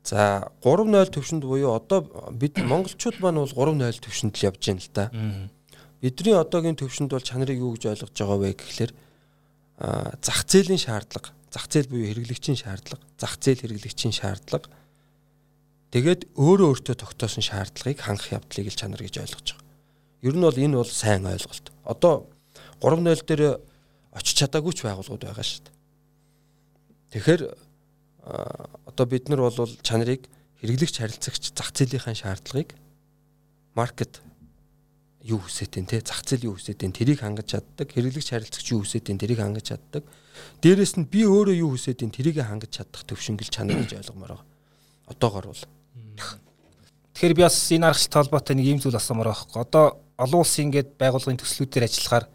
За 3.0 төвшөнд буюу одоо бид монголчууд маань бол 3.0 төвшөнд л явж байна л да. Бидний одоогийн төвшөнд бол чанарыг юу гэж ойлгож байгаа вэ гэхлээр зах зээлийн шаардлага, зах зээл буюу хэрэглэгчийн шаардлага, зах зээл хэрэглэгчийн шаардлага тэгээд өөрөө өөртөө тогтоосон шаардлагыг хангах явдлыг л чанар гэж ойлгож байгаа. Ер нь бол энэ бол сайн ойлголт. Одоо 3.0 дээр очиж чадаагүй ч байгууллагууд байгаа шүү дээ. Тэгэхээр одоо бид нар бол чанарыг хэрэглэгч харилцагч зах зээлийнхаа шаардлагыг маркет юу хүсэж дээ те? Зах зээл юу хүсэж дээ тэрийг хангаж чаддаг хэрэглэгч харилцагч юу хүсэж дээ тэрийг хангаж чаддаг. Дээрэс нь би өөрөө юу хүсэж дээ тэрийг хангаж чадах төвшингэл чанар гэж ойлгомоор байгаа. Одоогор бол. Тэгэхээр би бас энэ аргачлалтай холбоотой нэг ийм зүйл асуумаар байхгүй. Одоо олон улсын ингээд байгууллагын төслүүдээр ажиллахаар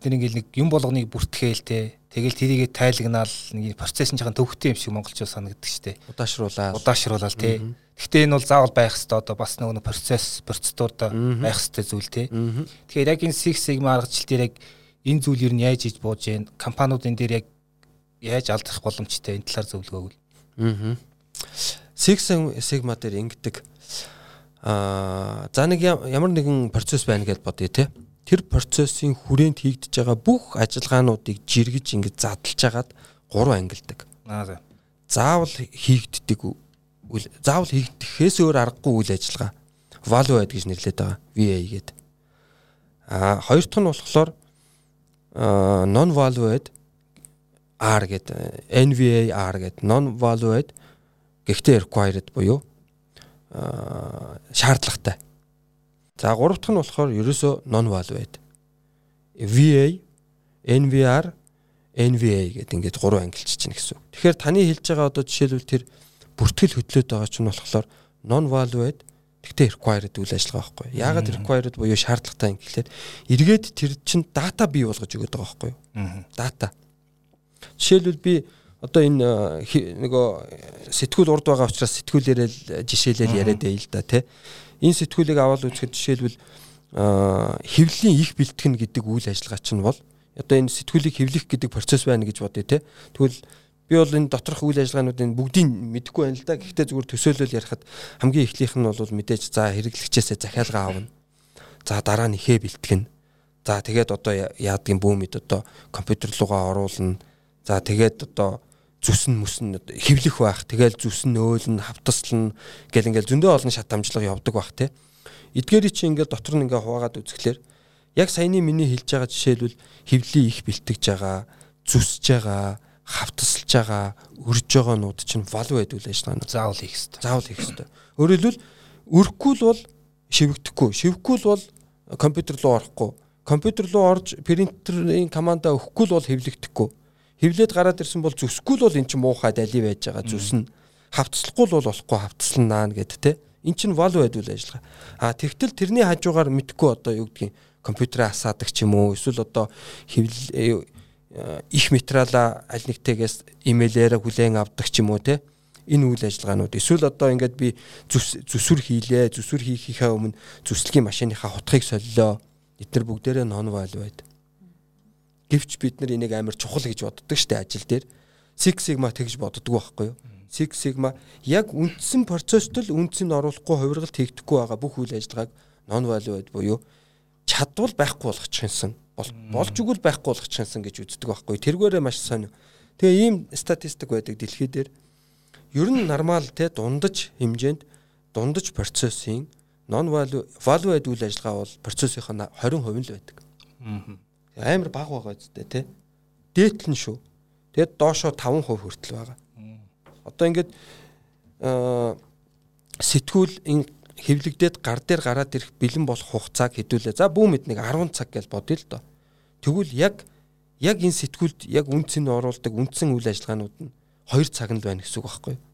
тэд нар ингээд нэг юм болгоныг бүртгээл те тэгэл тэрийгэ тайлагнаал нэг процесс нь жоохон төвхтэй юм шиг монголчууд санагддаг штэ. Удаашруулаад. Удаашруулаад те. Гэхдээ энэ бол заавал байх хэвээр одоо бас нэг процесс процедурда байх хэвээр зүйл те. Тэгэхээр яг энэ Six Sigma аргачлал дээр яг энэ зүйлээр нь яаж хийж бууж гэн компаниуд энэ дээр яг яаж алдах боломжтой энэ талаар зөвлөгөө өгвөл. Аа. Six Sigma дээр ингэдэг аа за нэг ямар нэгэн процесс байна гэж бодъё те. Тэр процессын хүрээнд хийгдэж байгаа бүх ажиллагаануудыг жиргэж ингэж задлж хагаад гурван ангилдаг. Аа за. Заавал хийгддэг үйл заавал хийгдэхээс өөр аргагүй үйл ажиллагаа value add гэж нэрлэдэг байгаа. VA гэдэг. Аа хоёр дахь нь болохоор non value add R гэдэг NVA R гэдэг non value add гэхдээ required буюу шаардлагатай. За гурав дахь нь болохоор ерөөсөө non valued. VA, NVR, NVA гэдэг ингээд гурван ангилж чинь гэсэн үг. Тэгэхээр таны хэлж байгаа одоо жишээлбэл тэр бүртгэл хөдлөөд байгаа ч нь болохоор non valued гэхдээ required үйл ажиллагаа байхгүй. Яагаад required буюу шаардлагатай юм гэхлээр эргээд тэр чинь дата бий болгож өгöd байгаа байхгүй юу? Дата. Жишээлбэл би одоо энэ нөгөө сэтгүүл урд байгаа учраас сэтгүүлээрээ жишээлэл яриад байл да тий. Энэ сэтгүүлийг аваад үзэхэд жишээлбэл хэвлэлийн их бэлтгэн гэдэг үйл ажиллагаа чинь бол одоо энэ сэтгүүлийг хэвлэх гэдэг процесс байна гэж бодъё тий. Тэгвэл би бол энэ доторх үйл ажиллагаануудын бүгдийг мэдэхгүй байна л да. Гэхдээ зүгээр төсөөлөл ярихад хамгийн эхлийнх нь бол мэдээж за хэрэглэгчээсээ захиалга аавна. За дараа нь ихээ бэлтгэн. За тэгээд одоо яадгийн бүүмэд одоо компьютер руугаа оруулна. За тэгээд одоо зүсэн мүсэн хөвлөх байх. Тэгэл зүсэн өөлн хавтаслан гэл ингээл зөндөө олон шат амжлага явдаг байх те. Эдгээрий чи ингээл дотор нь ингээ хуваагаад үзэхлээр яг саяны миний хэлж байгаа жишээлбэл хөвлийн их бэлтгэж байгаа, зүсж байгаа, хавтаслж байгаа, өрж байгаа нууд чинь валу байдгүй ажиллагаа. Заавал хийх хэрэгтэй. Заавал хийх хэрэгтэй. Өөрөөр хэлбэл өрөхгүй л бол шивэгдэхгүй. Шивэхгүй л бол компьютер руу орохгүй. Компьютер руу орж принтерийн команда өгөхгүй л бол хэвлэгдэхгүй хевлээд гараад ирсэн бол зүсгүй л бол эн чинь муухай дали байж байгаа зүснэ хавтслахгүй л бол болохгүй хавтслнаа гэд те. Эн чинь add үйл ажиллагаа а тэгтэл тэрний хажуугаар мэдхгүй одоо юу гэдгийг компьютерээ асаадаг ч юм уу? Эсвэл одоо хэвл э, их материала аль нэгтээс имэйлээр хүлээн авдаг ч юм уу те? Энэ үйл ажиллагаанууд. Эсвэл одоо ингээд би зүсүр хийлээ зүсүр хийхийнхаа өмнө зүслэгийн машиныхаа хутгийг солилоо. Эдгээр бүгдээрээ non value add Гэвч бид нар энийг амар чухал гэж боддог штэ ажил дээр. Six Sigma тэгж боддог байхгүй юу? Six Sigma яг үндсэн процессд л үндсийг оруулахгүй хувиргалт хийгдэхгүй байгаа бүх үйл ажиллагааг non valued буюу чадвал байхгүй болгочихсон. Болж игэл байхгүй болгочихсон гэж үздэг байхгүй. Тэргээрээ маш сонь. Тэгээ ийм статистик байдаг дэлхий дээр. Ер нь нормал те дундаж хэмжээнд дундаж процессын non value valued үйл ажиллагаа бол процессынх нь 20% л байдаг. Аа амар баг байгаа зү тий. Дээтлэн шүү. Тэгээд доошоо 5% хүртэл байгаа. Одоо ингээд сэтгүүл энэ хэвлэгдээд гар дээр гараад ирэх бэлэн болох хугацааг хэдүүлээ. За бүү мэд нэг 10 цаг гэж бодъё л доо. Тэгвэл яг яг энэ сэтгүүлд яг үнцэн оруулдаг үндсэн үйл ажиллагаанууд нь 2 цаг нь байна гэсэн үг байхгүй юу?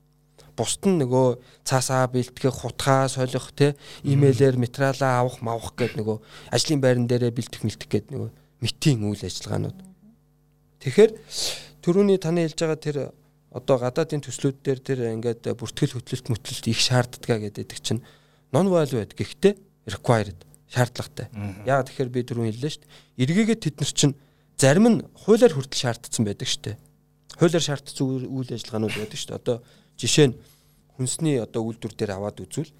Бусд нь нөгөө цаасаа бэлтгэх, хутгаа солих, те имэйлээр материалаа авах, мавах гэдэг нөгөө ажлын байран дээрээ бэлтгэх мэлтэх гэдэг нөгөө митийн үйл ажиллагаанууд. Тэгэхээр түрүүний таны хэлж байгаа тэр одоо гадаадын төслүүд дээр тэр ингээд бүртгэл хөтлөлт мөтлөлт их шаарддаг гэдэг чинь non value байд. Гэхдээ required шаардлагатай. Яагаад тэгэхээр би түрүүн хэллээ шүү дээ. Эргээгээ тэд нар чинь зарим нь хуулиар хүртэл шаардсан байдаг шүү дээ. Хуулиар шаардсан үйл ажиллагаанууд байдаг шүү дээ. Одоо жишээ нь хүнсний одоо үйлдвэр дээр аваад үзвэл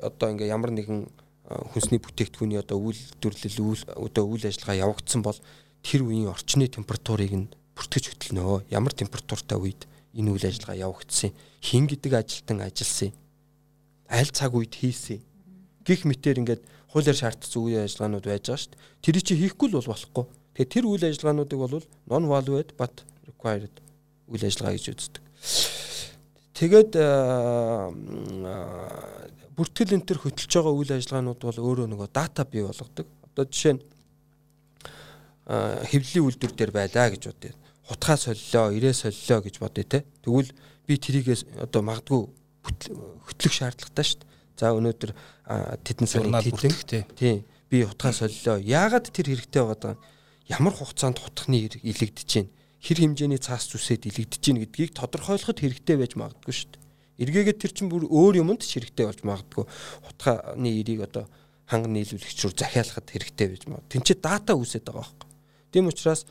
одоо ингээ ямар нэгэн хүнсний бүтээгдэхүүний одоо үйлдвэрлэл үйл одоо үйл ажиллагаа явагдсан бол тэр үеийн орчны температурыг нь бүртгэж хөтлөнө. Ямар температуртай үед энэ үйл ажиллагаа явагдсан хин гэдэг ажилтан ажилласан аль цаг үед хийсэн гих мэтэр ингээд хуулиар шаардсан үйл ажиллагаанууд байж байгаа шүү дээ. Тэр чи хийхгүй л бол болохгүй. Тэгэхээр тэр үйл ажиллагаануудыг бол non valued but required үйл ажиллагаа гэж үздэг. Тэгээд бүртгэл энэ төр хөтлөж байгаа үйл ажиллагаанууд бол өөрөө нөгөө дата бий болгодог. Одоо жишээ нь хэвлэлийн үйлдвэр дээр байлаа гэж бодъё. Хутгаа солилоо, ирээ солилоо гэж бодъё те. Тэгвэл би тэрийгээс одоо магадгүй хөтлөх шаардлагатай шүү дээ. За өнөөдөр тэдэн сарын бүртгэх тий. би утгаа солилоо. Яагаад тэр хэрэгтэй байгаа даа? Ямар хугацаанд утганы илэгдэж чинь хэр хэмжээний цаас зүсэд илэгдэж чинь гэдгийг тодорхойлоход хэрэгтэй байж магадгүй шүү дээ. Эргээгээд тэр чинь бүр өөр юмд ч хэрэгтэй болж магадгүй. Утгааны эрийг одоо ханган нийлүүлэгч рүү захиалахад хэрэгтэй байж магадгүй. Тин чи дата үүсээд байгаа байхгүй. Тийм учраас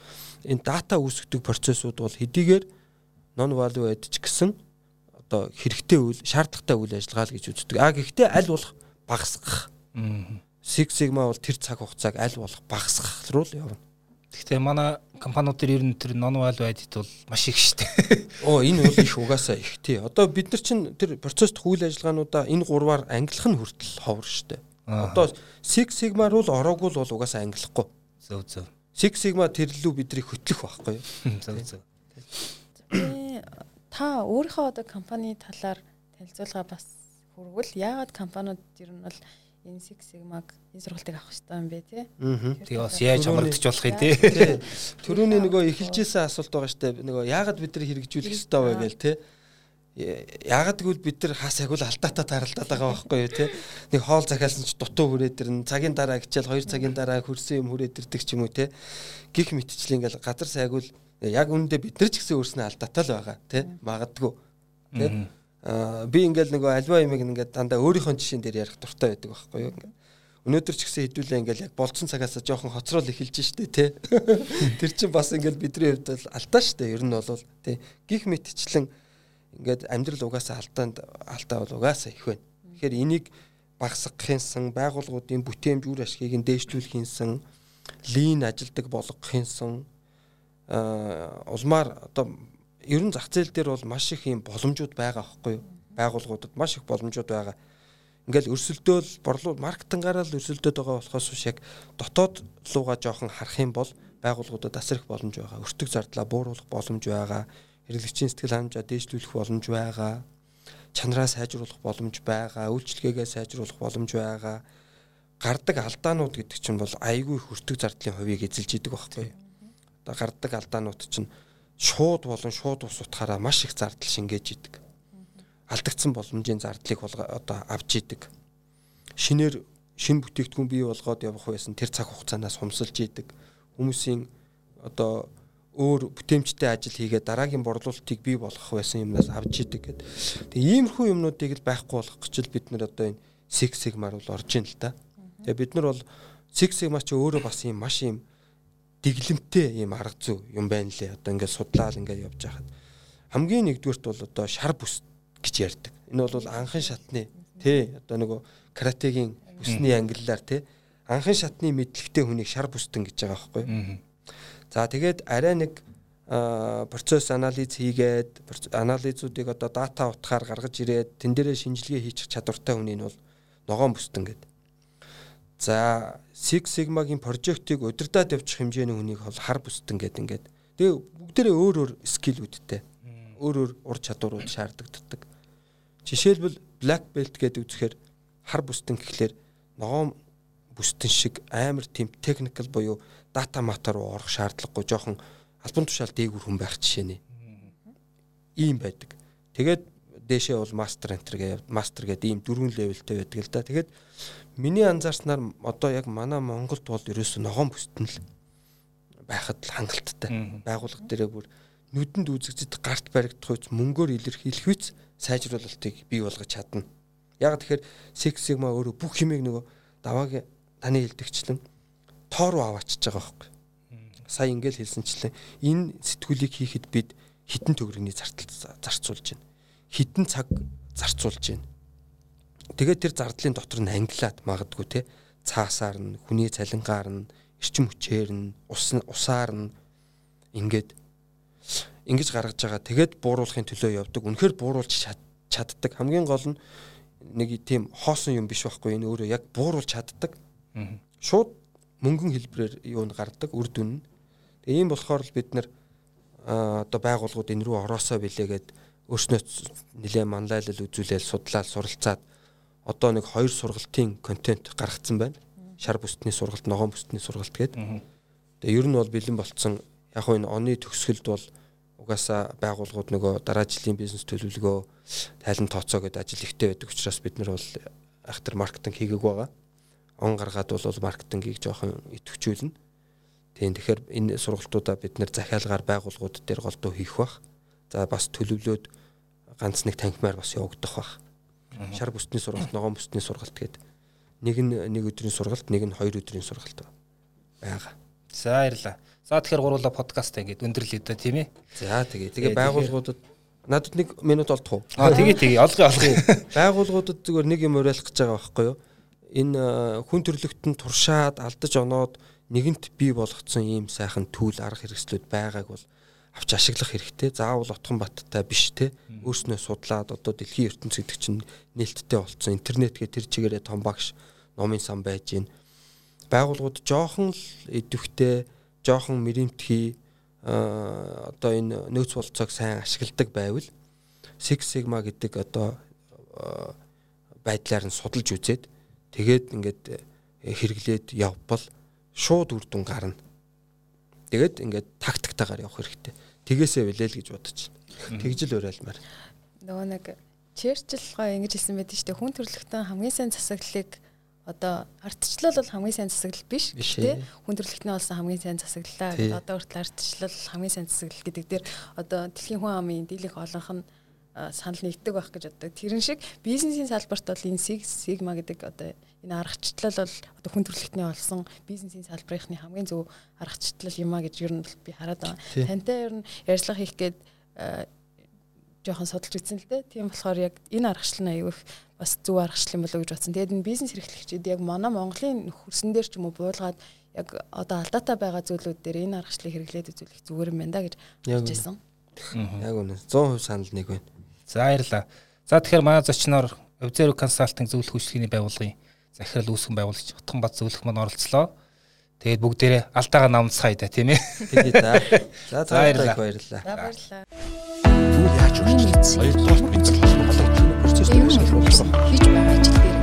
энэ дата үүсгдэг процессууд бол хэдийгээр non value add ч гэсэн одоо хэрэгтэй үйл шаардлагатай үйл ажиллагаа л гэж үздэг. А гэхдээ аль болох багасгах. Six Sigma бол тэр цаг хугацааг аль болох багасгах руу л явна. Гэхдээ манай компаниуд төр ер нь тэр non value added бол маш их штэ. Оо энэ бол их угаасаа их тий. Одоо бид нар чинь тэр процесст үйл ажиллагаануудаа энэ гурваар ангилах нь хүртэл ховор штэ. Одоо Six Sigma руу л ороогүй л бол угаасаа ангилахгүй. Зөв зөв. Six Sigma тэрлүү бидний хөтлөх байхгүй юу? Зөв зөв. Э, та өөрийнхөө одоо компани талаар танилцуулга бас хүргвэл яагаад компаниуд ер нь бол энэ Six Sigma-г энэ сургалтыг авах хэрэгтэй юм бэ те? Аа. Тэгээ бас яаж хамрагдчих болох юм те. Тий. Төрөний нөгөө эхэлжсэн асуулт байгаа штэ. Нөгөө яагаад бид нар хэрэгжүүлэх ёстой вэ гээл те. Яагаад гэвэл бид нар хас агуул алдаатай таралдаад байгаа байхгүй юу те. Нэг хоол захиалсан ч дутуу хүрээд ирнэ. Цагийн дараа гिचэл 2 цагийн дараа хөрсөн юм хүрээд ирдэг ч юм уу те. Гих мэтчлэн ингээл газар сайгуул яг үүндээ бид нар ч гэсэн өөрснөө алдаатай л байгаа те. Магадгүй. Тэ. Би ингээл нөгөө альва юмыг ингээд дандаа өөрийнхөө жишээн дээр ярих дуртай байдаг байхгүй юу. Ингээд Өнөөдөр ч гэсэн хэдүүлээ ингээл яг болцсон цагаас жоохон хоцрол эхэлж штэ тий. Тэр чинь бас ингээл бидний хувьд бол алдаа штэ. Ер нь бол тий. Гих мэтчлэн ингээд амьдрал угаасаа алдаанд алдаа бол угаасаа их байна. Тэгэхээр энийг багасгахынсан байгууллагуудын бүтээмж үр ашгийг нь дээшлүүлэхийнсэн лин ажилдаг болгохынсан аа улмаар одоо ер нь зах зээл дээр бол маш их юм боломжууд байгаа байхгүй юу? Байгууллагуудад маш их боломжууд байгаа ингээл өрсөлдөөл борлуу маркетингаараа л өрсөлдөд байгаа болохоос биш яг дотоод лууга жоохон харах юм бол байгууллагуудад асар их боломж байгаа. Өртөг зардлаа бууруулах боломж байгаа. Хэрэглэгчийн сэтгэл ханамжаа дээшлүүлэх боломж байгаа. Чанараа сайжруулах боломж байгаа. Үйлчлэгээгээ сайжруулах боломж байгаа. Гардаг алдаанууд гэдэг чинь бол айгүй их өртөг зардлын хувийг эзэлж идэг байхгүй. Одоо гардаг алдаанууд чинь шууд болон шууд ус утгаараа маш их зардал шингээж идэг алдагдсан боломжийн зардлыг одоо авч идэг. Шинээр шин бүтээгдэхүүн бий болгоод явах байсан тэр цаг хугацаанаас хумсалж идэг. Хүмүүсийн одоо өөр бүтээмжтэй ажил хийгээд дараагийн борлуулалтыг бий болгох байсан юмнаас авч идэг гэд. Тэгээ иймэрхүү юмнуудыг л байхгүй болгох гэж л бид нар одоо энэ Six Sigma-р бол орж ийн л та. Тэгээ бид нар бол Six Sigma ч өөрөө бас юм маш юм дэглэмтэй юм арга зүй юм байна лээ. Одоо ингээд судлаад ингээд явж байхад хамгийн нэгдүгürt бол одоо шар бүс гэж ярьдаг. Энэ бол анхан шатны тий одоо нөгөө каратегийн бүсний ангиллаар тий анхан шатны мэдлэгтэй хүнийг шар бүстэн гэж байгаа байхгүй. За тэгээд арай нэг процесс анализ хийгээд анализуудыг одоо дата утгаар гаргаж ирээд тэн дээрээ шинжилгээ хийчих чадвартай хүний нь бол ногоон бүстэн гэдэг. За Six Sigma-гийн прожектыг удирдах явуучих хэмжээний хүнийг бол хар бүстэн гэдэг ингээд. Тэгээ бүгдээрээ өөр өөр скиллүүдтэй өөр өөр ур чадварууд шаарддаг. Жишээлбэл black belt гэдэг үзэхээр хар бүстэн гэхлээр ногоон бүстэн шиг амар тийм техникл буюу дата мата руу орох шаардлагагүй жоохон албан тушаал дээгүр хүн байх жишээ нэ. Ийм байдаг. Тэгээд дээшээ бол мастер ентер гэдэг мастер гэдэг ийм дөрвөн левелтэй байдаг л да. Тэгээд миний анзаарснаар одоо яг манай Монголд бол ерөөсөө ногоон бүстэн л байхад л хангалттай. Байгууллага дээрээ бүр нүдэнд үзэгдэд гарт баригдах үйс мөнгөөр илэрхийлэх үйс сайжруулалтыг бий болгож чадна. Яг тэгэхээр Six Sigma өөрөө бүх хэмээг нөгөө даваагийн таны хэлдэгчлэн тоо руу аваачиж байгаа байхгүй. Сая ингээл хэлсэнчлэн энэ сэтгүүлийг хийхэд бид хитэн төгрөгийн зартал зарцуулж байна. Хитэн цаг зарцуулж байна. Тэгээд тэр зардлын дотор нь англиад магадгүй те цаасаар нь хүний цалингаар нь эрчим хүчээр нь ус усаар нь ингээд ингэж гаргаж байгаа. Тэгээд бууруулахын төлөө явдаг. Үнэхээр бууруулж чаддаг. Хамгийн гол нь нэг тийм хоосон юм биш байхгүй энэ өөрөө яг бууруулж чаддаг. Шууд мөнгөн хэлбэрээр юу н гардаг үр дүн. Тэгээ ийм болохоор л бид нар одоо байгууллагууд энэ рүү ороосоо билээгээд өөрснөө нэлээ манлайлал үзүүлээл судлаад суралцаад одоо нэг хоёр сургалтын контент гаргацсан байна. Шар бүстний сургалт, ногоон бүстний сургалт гэдэг. Тэгээ ер нь бол бэлэн болцсон яг хөө энэ оны төгсгөлд бол угаасаа байгууллагууд нөгөө дараа жилийн бизнес төлөвлөгөө тайлан тооцоо гэдэг ажил ихтэй байдаг учраас бид нар бол айхтар маркетинг хийгээг байгаа. Он гаргаад бол маркетингийг жоохон идэвхжүүлнэ. Тийм тэгэхээр энэ сургалтуудаа бид нэр захиалгаар байгууллагууд дээр голдуу хийх бах. За бас төлөвлөөд ганц нэг танхимаар бас явагдах бах. Шар бүсний сургалт, ногоон бүсний сургалт гэдэг нэг нь нэг өдрийн сургалт, нэг нь хоёр өдрийн сургалт байгаа. За баярлаа. За тэгэхээр гурлаа подкаст ингээд өндөрлөе да тийм ээ. За тэгээ тэгээ байгууллагуудад надад нэг минут олдох уу? Аа тэгээ тэгээ олгоо олгоо. Байгууллагуудад зүгээр нэг юм уриалах гэж байгаа байхгүй юу? Энэ хүн төрлөختөнд туршаад алдаж оноод нэгэнт бий болгоцсон ийм сайхан түүл арга хэрэгслүүд байгааг бол авч ашиглах хэрэгтэй. Заавал отхон баттай биш те. Өөрснөө судлаад одоо дэлхийн ертөнц гэдэг чинь нээлттэй болцсон. Интернет гэх тэр чигээрээ том багш номын сан байж гин. Байгууллагууд жоохон л идэвхтэй жоохон мэрэмтгий одоо энэ нөөц болцоог сайн ашигладаг байвал Six Sigma гэдэг одоо байдлаар нь судалж үзээд тэгээд ингээд хэрэглээд явбал шууд үр дүн гарна. Тэгээд ингээд тактиктаагаар явах хэрэгтэй. Тэгээсээ билээ л гэж бодож байна. Тэгж л уриалмаар. Нөгөө нэг Черчилл гоо ингэж хэлсэн байдаг шүү дээ. Хүн төрөлхтөн хамгийн сайн засаглалыг одоо ардчлал бол хамгийн сайн засаглал биш тий хүн төрөлхтний болсон хамгийн сайн засаглалаа гэдэг одоо хүртэл ардчлал хамгийн сайн засаглал гэдэг дээр одоо дэлхийн хүн амын дийлэнх олонх нь санал нэгдэг байх гэж боддог. Тэрэн шиг бизнесийн салбарт бол энэ Sigma гэдэг одоо энэ аргачлал бол одоо хүн төрөлхтний болсон бизнесийн салбарынхны хамгийн зөв аргачлал юм а гэж ер нь би хараад байгаа. Тантай ер нь ярьцлага хийх гээд жоохон судалж үзсэн л дээ. Тийм болохоор яг энэ аргачлал нь аягүй их бас зөв аргачлал юм болоо гэж бодсон. Тэгээд энэ бизнес эрхлэгчид яг манай Монголын хөрсөн дээр ч юм уу буулгаад яг одоо алдаатай байгаа зүйлүүд дээр энэ аргачлалыг хэрэглээд үзүүлэх зүгээр юм байна да гэж бодож байсан. Яг үнэ 100% санал нэг байна. За баярлаа. За тэгэхээр манай зочноор Observe Consulting зөвлөх үйлчлэгийн байгууллагын захирал үүсгэн байгуулагч Утхан бат зөвлөх маань оролцлоо. Тэгээд бүгдээрээ алдаагаа намцгаая да тийм ээ. Тэгээ да. За баярлалаа. Баярлалаа. Баярлалаа. Юу яаж үргэлжлүүлсэн? Хоёрдугаар мэдээ холбоотой процесс дээр ашиглах болсон. Хийж байгаа ажил дээр